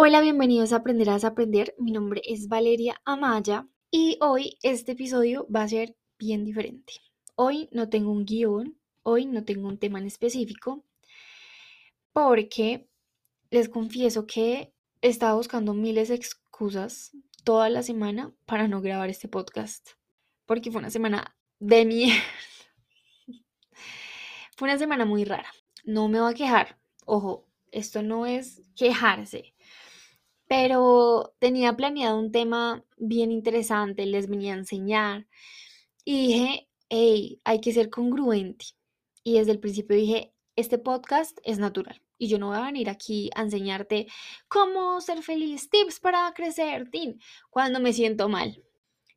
Hola, bienvenidos a Aprender a Aprender. Mi nombre es Valeria Amaya y hoy este episodio va a ser bien diferente. Hoy no tengo un guion, hoy no tengo un tema en específico, porque les confieso que estaba buscando miles de excusas toda la semana para no grabar este podcast, porque fue una semana de mierda. Fue una semana muy rara. No me voy a quejar. Ojo, esto no es quejarse pero tenía planeado un tema bien interesante, les venía a enseñar y dije, hey, hay que ser congruente. Y desde el principio dije, este podcast es natural y yo no voy a venir aquí a enseñarte cómo ser feliz, tips para crecer, tin, cuando me siento mal.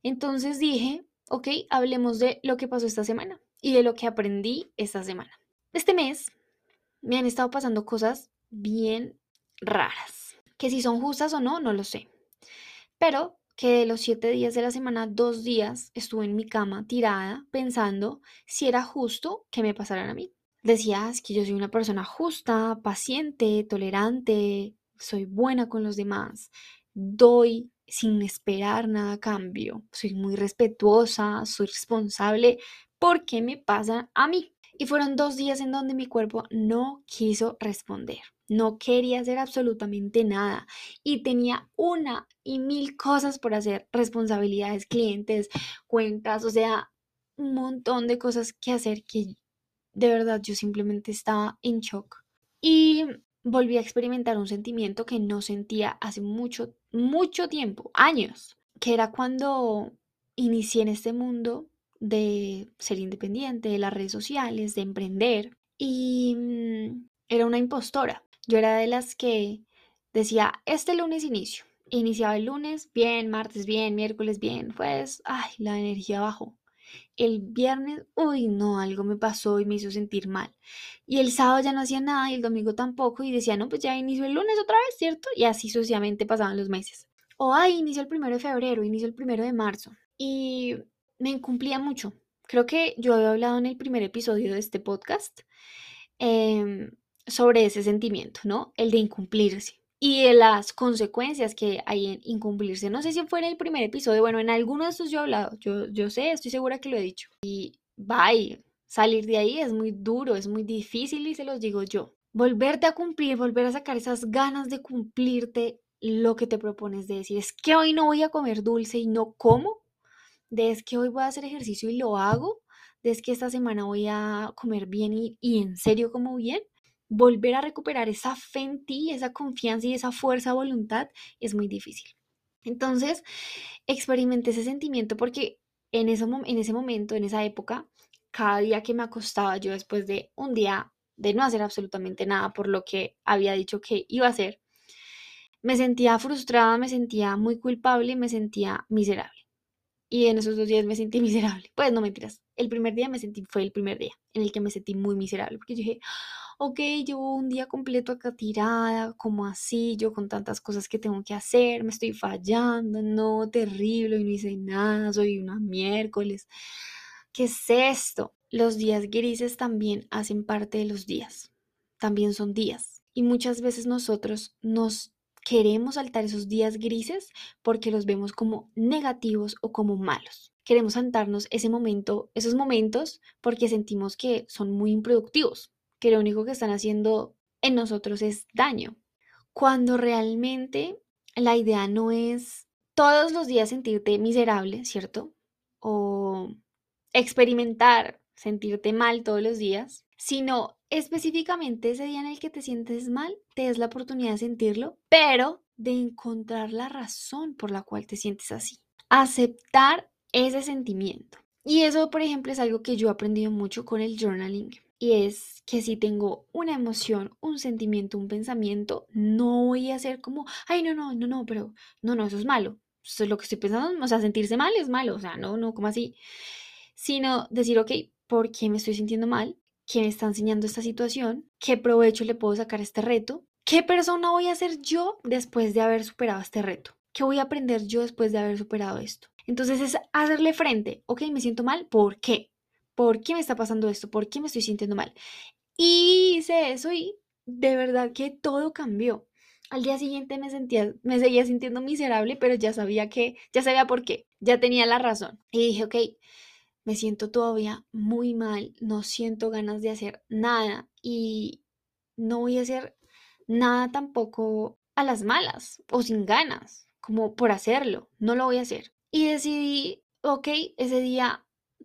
Entonces dije, ok, hablemos de lo que pasó esta semana y de lo que aprendí esta semana. Este mes me han estado pasando cosas bien raras que si son justas o no, no lo sé. Pero que de los siete días de la semana, dos días estuve en mi cama tirada pensando si era justo que me pasaran a mí. Decías que yo soy una persona justa, paciente, tolerante, soy buena con los demás, doy sin esperar nada a cambio, soy muy respetuosa, soy responsable. ¿Por qué me pasa a mí? Y fueron dos días en donde mi cuerpo no quiso responder. No quería hacer absolutamente nada y tenía una y mil cosas por hacer, responsabilidades, clientes, cuentas, o sea, un montón de cosas que hacer que de verdad yo simplemente estaba en shock. Y volví a experimentar un sentimiento que no sentía hace mucho, mucho tiempo, años, que era cuando inicié en este mundo de ser independiente, de las redes sociales, de emprender. Y mm, era una impostora. Yo era de las que decía, este lunes inicio. Iniciaba el lunes, bien, martes, bien, miércoles, bien, pues, ay, la energía bajó. El viernes, uy, no, algo me pasó y me hizo sentir mal. Y el sábado ya no hacía nada y el domingo tampoco y decía, no, pues ya inicio el lunes otra vez, ¿cierto? Y así sucesivamente pasaban los meses. O, ay, inicio el primero de febrero, inicio el primero de marzo. Y me incumplía mucho. Creo que yo había hablado en el primer episodio de este podcast. Em, sobre ese sentimiento, ¿no? El de incumplirse y de las consecuencias que hay en incumplirse. No sé si fue en el primer episodio, bueno, en alguno de estos yo he hablado, yo, yo sé, estoy segura que lo he dicho. Y bye, salir de ahí es muy duro, es muy difícil y se los digo yo. Volverte a cumplir, volver a sacar esas ganas de cumplirte lo que te propones de decir, es que hoy no voy a comer dulce y no como, de es que hoy voy a hacer ejercicio y lo hago, de es que esta semana voy a comer bien y, y en serio como bien volver a recuperar esa fe en ti, esa confianza y esa fuerza voluntad es muy difícil. Entonces, experimenté ese sentimiento porque en, ese, en ese momento, en esa época, cada día que me acostaba yo después de un día de no hacer absolutamente nada por lo que había dicho que iba a hacer, me sentía frustrada, me sentía muy culpable me sentía miserable. Y en esos dos días me sentí miserable. Pues no mentiras. El primer día me sentí, fue el primer día en el que me sentí muy miserable porque yo dije, ok, llevo un día completo acá tirada, como así, yo con tantas cosas que tengo que hacer, me estoy fallando, no, terrible, y no hice nada, soy una miércoles. ¿Qué es esto? Los días grises también hacen parte de los días, también son días. Y muchas veces nosotros nos queremos saltar esos días grises porque los vemos como negativos o como malos. Queremos saltarnos ese momento, esos momentos porque sentimos que son muy improductivos, que lo único que están haciendo en nosotros es daño. Cuando realmente la idea no es todos los días sentirte miserable, ¿cierto? O experimentar sentirte mal todos los días, sino específicamente ese día en el que te sientes mal, te es la oportunidad de sentirlo, pero de encontrar la razón por la cual te sientes así. Aceptar ese sentimiento. Y eso, por ejemplo, es algo que yo he aprendido mucho con el journaling y es que si tengo una emoción, un sentimiento, un pensamiento, no voy a ser como, ay, no, no, no, no, pero no, no, eso es malo. Eso es lo que estoy pensando, o sea, sentirse mal es malo, o sea, no, no, como así. Sino decir, ok, ¿por qué me estoy sintiendo mal? ¿Quién me está enseñando esta situación? ¿Qué provecho le puedo sacar a este reto? ¿Qué persona voy a ser yo después de haber superado este reto? ¿Qué voy a aprender yo después de haber superado esto? Entonces es hacerle frente, ok, me siento mal, ¿por qué? ¿Por qué me está pasando esto? ¿Por qué me estoy sintiendo mal? Y hice eso y de verdad que todo cambió. Al día siguiente me sentía, me seguía sintiendo miserable, pero ya sabía que, ya sabía por qué, ya tenía la razón. Y dije, ok, me siento todavía muy mal, no siento ganas de hacer nada y no voy a hacer nada tampoco a las malas o sin ganas, como por hacerlo, no lo voy a hacer. Y decidí, ok, ese día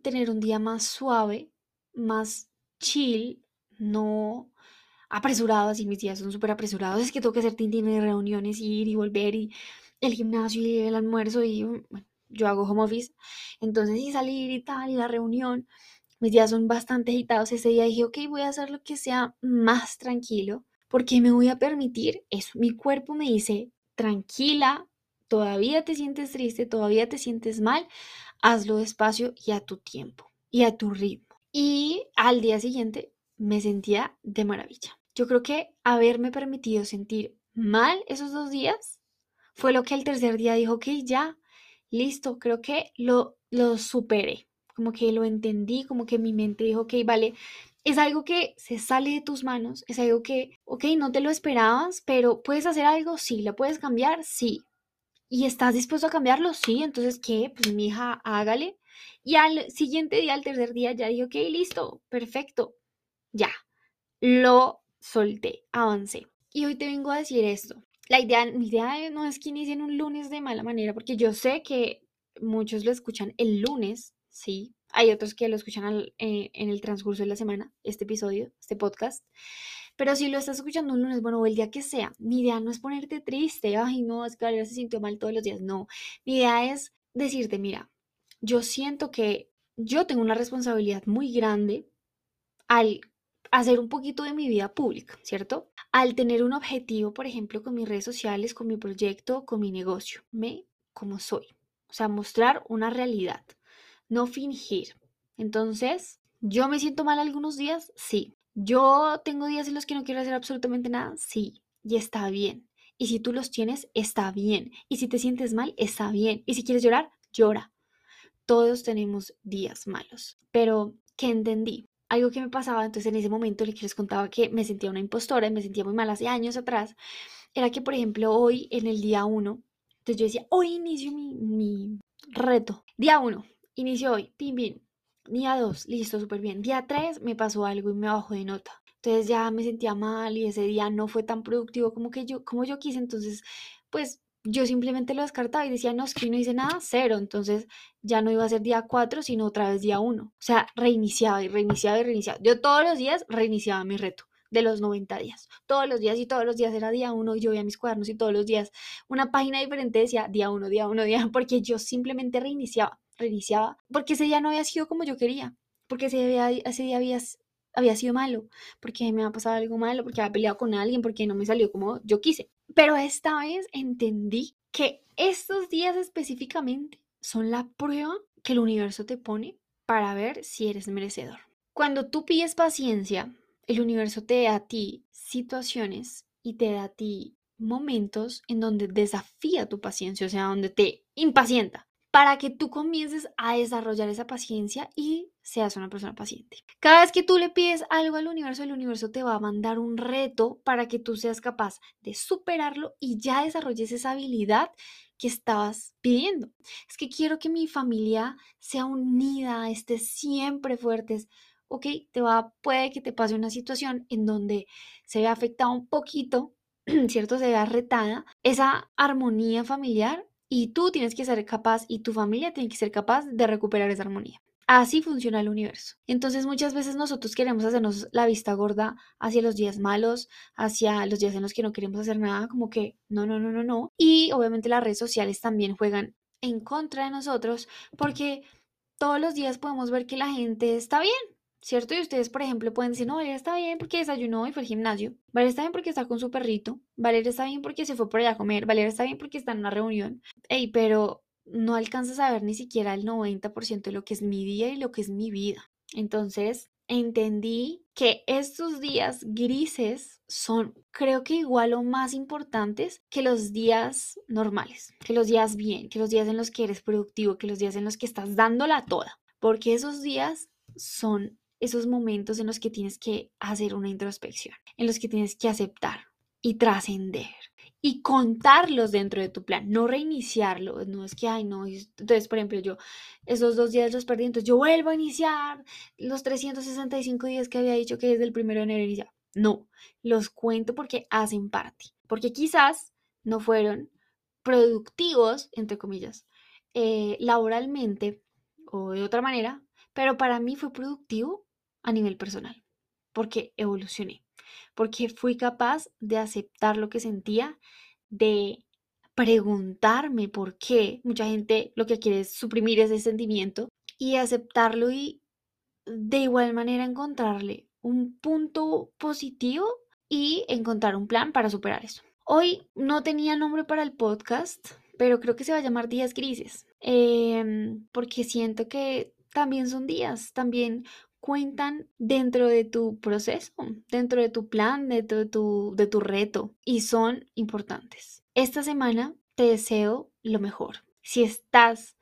tener un día más suave, más chill, no apresurado, así mis días son súper apresurados, es que tengo que hacer tintín de reuniones, y ir y volver, y el gimnasio y el almuerzo, y mm, yo hago home office, entonces y salir y tal, y la reunión, mis días son bastante agitados, ese día dije, ok, voy a hacer lo que sea más tranquilo, porque me voy a permitir eso, mi cuerpo me dice, tranquila, todavía te sientes triste, todavía te sientes mal, hazlo despacio y a tu tiempo y a tu ritmo. Y al día siguiente me sentía de maravilla. Yo creo que haberme permitido sentir mal esos dos días fue lo que el tercer día dijo, que ya, listo, creo que lo, lo superé, como que lo entendí, como que mi mente dijo, ok, vale, es algo que se sale de tus manos, es algo que, ok, no te lo esperabas, pero puedes hacer algo, sí, lo puedes cambiar, sí. ¿Y estás dispuesto a cambiarlo? Sí, entonces, ¿qué? Pues mi hija, hágale. Y al siguiente día, al tercer día, ya dije, ok, listo, perfecto, ya, lo solté, avancé. Y hoy te vengo a decir esto. La idea, mi idea no es que inicien un lunes de mala manera, porque yo sé que muchos lo escuchan el lunes, sí. Hay otros que lo escuchan eh, en el transcurso de la semana, este episodio, este podcast. Pero si lo estás escuchando un lunes, bueno, o el día que sea, mi idea no es ponerte triste, ay, no, es que Valeria se sintió mal todos los días, no. Mi idea es decirte, mira, yo siento que yo tengo una responsabilidad muy grande al hacer un poquito de mi vida pública, ¿cierto? Al tener un objetivo, por ejemplo, con mis redes sociales, con mi proyecto, con mi negocio, me como soy. O sea, mostrar una realidad, no fingir. Entonces, ¿yo me siento mal algunos días? Sí. ¿Yo tengo días en los que no quiero hacer absolutamente nada? Sí. Y está bien. Y si tú los tienes, está bien. Y si te sientes mal, está bien. Y si quieres llorar, llora. Todos tenemos días malos. Pero, ¿qué entendí? algo que me pasaba, entonces en ese momento que les contaba que me sentía una impostora y me sentía muy mal hace años atrás, era que, por ejemplo, hoy en el día 1, entonces yo decía, hoy inicio mi, mi reto. Día 1, inicio hoy, pim, pim. Día 2, listo, súper bien. Día 3 me pasó algo y me bajó de nota. Entonces ya me sentía mal y ese día no fue tan productivo como que yo, como yo quise. Entonces, pues yo simplemente lo descartaba y decía, no, es que no hice nada, cero. Entonces ya no iba a ser día 4, sino otra vez día 1. O sea, reiniciaba y reiniciaba y reiniciaba. Yo todos los días reiniciaba mi reto de los 90 días. Todos los días y todos los días era día 1 y yo veía mis cuadernos y todos los días una página diferente decía día 1, día 1, día, porque yo simplemente reiniciaba, reiniciaba, porque ese día no había sido como yo quería, porque ese día, ese día había, había sido malo, porque me había pasado algo malo, porque había peleado con alguien, porque no me salió como yo quise. Pero esta vez entendí que estos días específicamente son la prueba que el universo te pone para ver si eres merecedor. Cuando tú pides paciencia, el universo te da a ti situaciones y te da a ti momentos en donde desafía tu paciencia, o sea, donde te impacienta, para que tú comiences a desarrollar esa paciencia y seas una persona paciente. Cada vez que tú le pides algo al universo, el universo te va a mandar un reto para que tú seas capaz de superarlo y ya desarrolles esa habilidad que estabas pidiendo. Es que quiero que mi familia sea unida, esté siempre fuertes. Ok, te va, puede que te pase una situación en donde se ve afectada un poquito, ¿cierto? Se vea retada esa armonía familiar y tú tienes que ser capaz y tu familia tiene que ser capaz de recuperar esa armonía. Así funciona el universo. Entonces muchas veces nosotros queremos hacernos la vista gorda hacia los días malos, hacia los días en los que no queremos hacer nada, como que no, no, no, no, no. Y obviamente las redes sociales también juegan en contra de nosotros porque todos los días podemos ver que la gente está bien, ¿cierto? Y ustedes, por ejemplo, pueden decir, no, Valeria está bien porque desayunó y fue al gimnasio. Valeria está bien porque está con su perrito. Valeria está bien porque se fue por allá a comer. Valeria está bien porque está en una reunión. Ey, pero no alcanzas a ver ni siquiera el 90% de lo que es mi día y lo que es mi vida. Entonces, entendí que estos días grises son, creo que igual o más importantes que los días normales, que los días bien, que los días en los que eres productivo, que los días en los que estás dándola toda, porque esos días son esos momentos en los que tienes que hacer una introspección, en los que tienes que aceptar y trascender y contarlos dentro de tu plan, no reiniciarlo, no es que, ay, no, entonces, por ejemplo, yo esos dos días los perdí, entonces yo vuelvo a iniciar los 365 días que había dicho que desde el primero de enero iniciaba. No, los cuento porque hacen parte, porque quizás no fueron productivos, entre comillas, eh, laboralmente o de otra manera, pero para mí fue productivo a nivel personal, porque evolucioné porque fui capaz de aceptar lo que sentía, de preguntarme por qué. Mucha gente lo que quiere es suprimir ese sentimiento y aceptarlo y de igual manera encontrarle un punto positivo y encontrar un plan para superar eso. Hoy no tenía nombre para el podcast, pero creo que se va a llamar Días Grises, em, porque siento que también son días, también cuentan dentro de tu proceso, dentro de tu plan, dentro de tu, reto y son importantes. Esta semana te deseo lo mejor. Si estás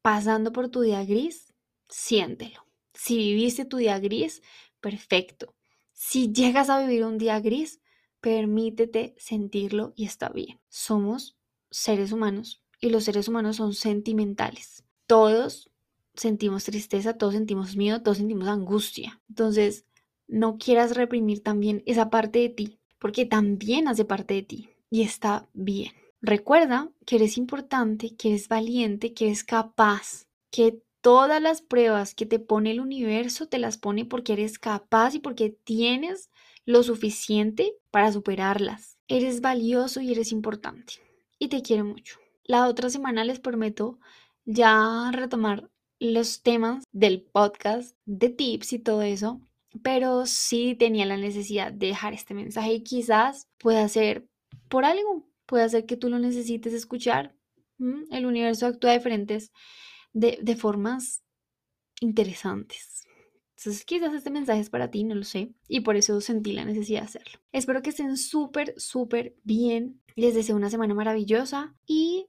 pasando por tu día gris, siéntelo. Si viviste tu día gris, perfecto. Si llegas a vivir un día gris, permítete sentirlo y está bien. Somos seres humanos y los seres humanos son sentimentales. Todos sentimos tristeza, todos sentimos miedo, todos sentimos angustia. Entonces, no quieras reprimir también esa parte de ti, porque también hace parte de ti y está bien. Recuerda que eres importante, que eres valiente, que eres capaz, que todas las pruebas que te pone el universo te las pone porque eres capaz y porque tienes lo suficiente para superarlas. Eres valioso y eres importante. Y te quiero mucho. La otra semana les prometo ya retomar los temas del podcast, de tips y todo eso, pero sí tenía la necesidad de dejar este mensaje y quizás pueda ser por algo, puede ser que tú lo necesites escuchar. El universo actúa diferentes, de, de formas interesantes. Entonces quizás este mensaje es para ti, no lo sé, y por eso sentí la necesidad de hacerlo. Espero que estén súper, súper bien. Les deseo una semana maravillosa y